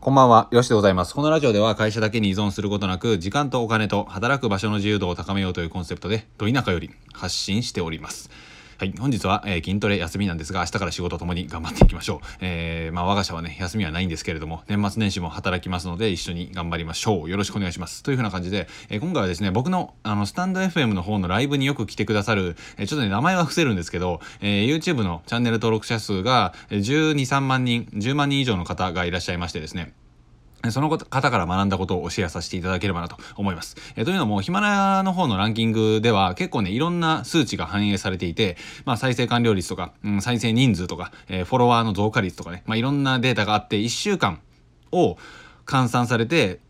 こんばんは、よしでございます。このラジオでは会社だけに依存することなく、時間とお金と働く場所の自由度を高めようというコンセプトで、ど田舎より発信しております。はい、本日は、えー、筋トレ休みなんですが、明日から仕事ともに頑張っていきましょう。えー、まあ我が社はね、休みはないんですけれども、年末年始も働きますので、一緒に頑張りましょう。よろしくお願いします。というふうな感じで、えー、今回はですね、僕の、あの、スタンド FM の方のライブによく来てくださる、えちょっとね、名前は伏せるんですけど、え YouTube のチャンネル登録者数が、12、3万人、10万人以上の方がいらっしゃいましてですね、その方から学んだことをシェアさせていただければなと思います。えというのも、ヒマラヤの方のランキングでは結構ね、いろんな数値が反映されていて、まあ再生完了率とか、うん、再生人数とか、えー、フォロワーの増加率とかね、まあいろんなデータがあって、1週間を換算されて、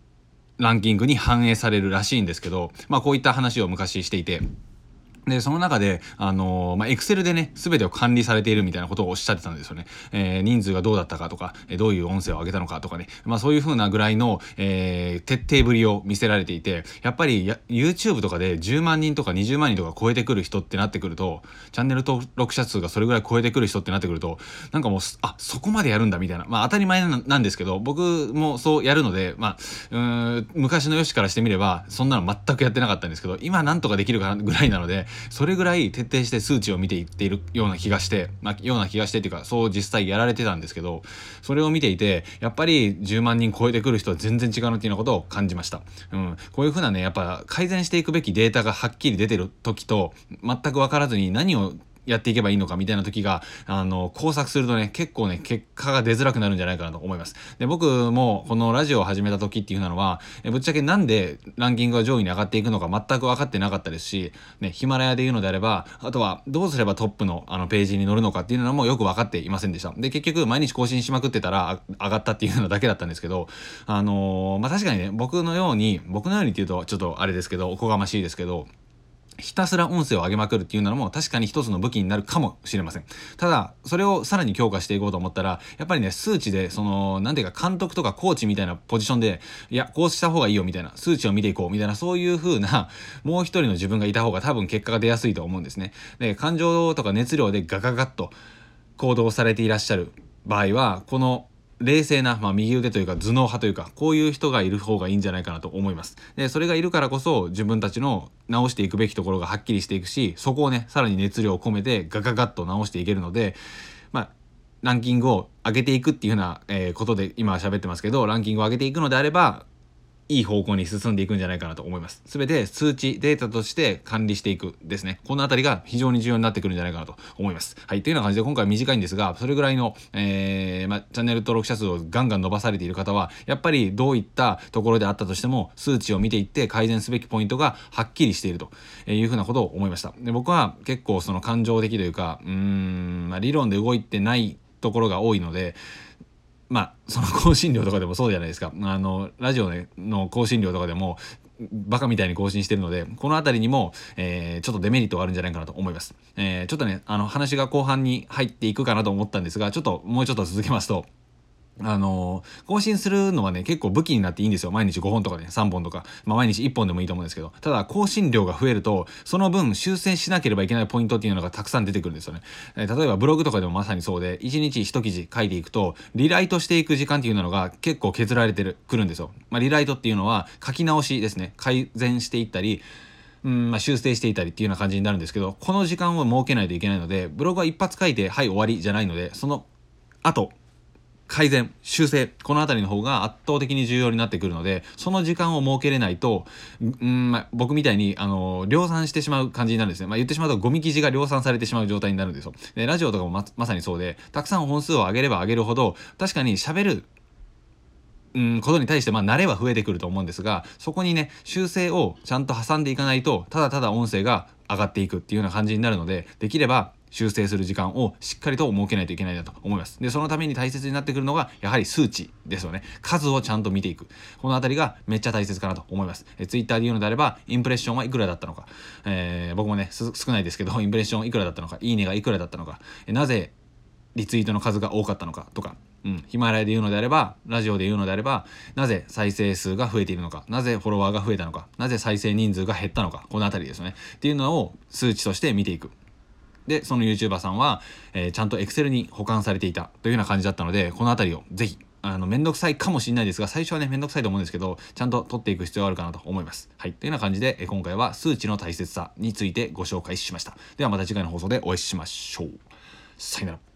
ランキングに反映されるらしいんですけど、まあこういった話を昔していて、で、その中で、あのー、ま、エクセルでね、すべてを管理されているみたいなことをおっしゃってたんですよね。えー、人数がどうだったかとか、えどういう音声を上げたのかとかね、まあ、そういう風なぐらいの、えー、徹底ぶりを見せられていて、やっぱりや YouTube とかで10万人とか20万人とか超えてくる人ってなってくると、チャンネル登録者数がそれぐらい超えてくる人ってなってくると、なんかもう、あ、そこまでやるんだみたいな。まあ、当たり前なんですけど、僕もそうやるので、まあ、うん、昔のよしからしてみれば、そんなの全くやってなかったんですけど、今なんとかできるかなぐらいなので、それぐらい徹底して数値を見ていっているような気がして、まあ、ような気がしてっていうか、そう実際やられてたんですけど、それを見ていて、やっぱり10万人超えてくる人は全然違うなっていうようなことを感じました。うん。こういうふうなね、やっぱ改善していくべきデータがはっきり出てる時と、全く分からずに何をやっていけばいいのかみたいな時が、あの、工作するとね、結構ね、結果が出づらくなるんじゃないかなと思います。で、僕もこのラジオを始めた時っていうのは、えぶっちゃけなんでランキングが上位に上がっていくのか全く分かってなかったですし、ね、ヒマラヤで言うのであれば、あとはどうすればトップのあのページに載るのかっていうのもよく分かっていませんでした。で、結局毎日更新しまくってたら上がったっていうのだけだったんですけど、あのー、まあ、確かにね、僕のように、僕のようにっていうとちょっとあれですけど、おこがましいですけど、ひたすら音声を上げまくるっていうのも確かに一つの武器になるかもしれません。ただ、それをさらに強化していこうと思ったら、やっぱりね、数値で、その、なんていうか監督とかコーチみたいなポジションで、いや、こうした方がいいよみたいな、数値を見ていこうみたいな、そういう風な、もう一人の自分がいた方が多分結果が出やすいと思うんですね。で、感情とか熱量でガガガッと行動されていらっしゃる場合は、この冷静な、まあ、右腕というか頭脳派というかこういう人がいる方がいいんじゃないかなと思います。でそれがいるからこそ自分たちの直していくべきところがはっきりしていくしそこをねさらに熱量を込めてガガガッと直していけるのでまあランキングを上げていくっていうふうな、えー、ことで今喋ってますけどランキングを上げていくのであればいい方向に進んでいくんじゃないかなと思います。すべて数値、データとして管理していくですね。このあたりが非常に重要になってくるんじゃないかなと思います。はい。というような感じで今回短いんですが、それぐらいの、えー、ま、チャンネル登録者数をガンガン伸ばされている方は、やっぱりどういったところであったとしても、数値を見ていって改善すべきポイントがはっきりしているというふうなことを思いました。で僕は結構その感情的というか、うーん、ま、理論で動いてないところが多いので、まあ、その更新料とかでもそうじゃないですか。あの、ラジオの更新料とかでも、バカみたいに更新してるので、この辺りにも、えー、ちょっとデメリットがあるんじゃないかなと思います。えー、ちょっとね、あの、話が後半に入っていくかなと思ったんですが、ちょっと、もうちょっと続けますと、あの、更新するのはね、結構武器になっていいんですよ。毎日5本とかね、3本とか。まあ、毎日1本でもいいと思うんですけど。ただ、更新量が増えると、その分修正しなければいけないポイントっていうのがたくさん出てくるんですよね。え、例えば、ブログとかでもまさにそうで、1日1記事書いていくと、リライトしていく時間っていうのが結構削られてる、くるんですよ。まあ、リライトっていうのは、書き直しですね。改善していったり、うんまあ、修正していたりっていうような感じになるんですけど、この時間を設けないといけないので、ブログは一発書いて、はい、終わりじゃないので、その後、改善、修正、この辺りの方が圧倒的に重要になってくるので、その時間を設けれないと、うんま、僕みたいに、あの、量産してしまう感じになるんですね。まあ、言ってしまうとゴミ記事が量産されてしまう状態になるんですよ。で、ラジオとかもままさにそうで、たくさん本数を上げれば上げるほど、確かに喋るうん、ことに対して、まあ、慣れは増えてくると思うんですが、そこにね、修正をちゃんと挟んでいかないと、ただただ音声が上がっていくっていうような感じになるので、できれば、修正する時間をしっかりと設けないといけないなと思います。で、そのために大切になってくるのが、やはり数値ですよね。数をちゃんと見ていく。このあたりがめっちゃ大切かなと思います。え Twitter で言うのであれば、インプレッションはいくらだったのか。えー、僕もね、少ないですけど、インプレッションいくらだったのか、いいねがいくらだったのか、えなぜリツイートの数が多かったのかとか、うん、ヒマラヤで言うのであれば、ラジオで言うのであれば、なぜ再生数が増えているのか、なぜフォロワーが増えたのか、なぜ再生人数が減ったのか、このあたりですね。っていうのを数値として見ていく。で、その YouTuber さんは、えー、ちゃんと Excel に保管されていたというような感じだったので、この辺りをぜひあのめんどくさいかもしれないですが最初はねめんどくさいと思うんですけどちゃんと取っていく必要があるかなと思います。はい。というような感じでえ今回は数値の大切さについてご紹介しました。ではまた次回の放送でお会いしましょう。さよなら。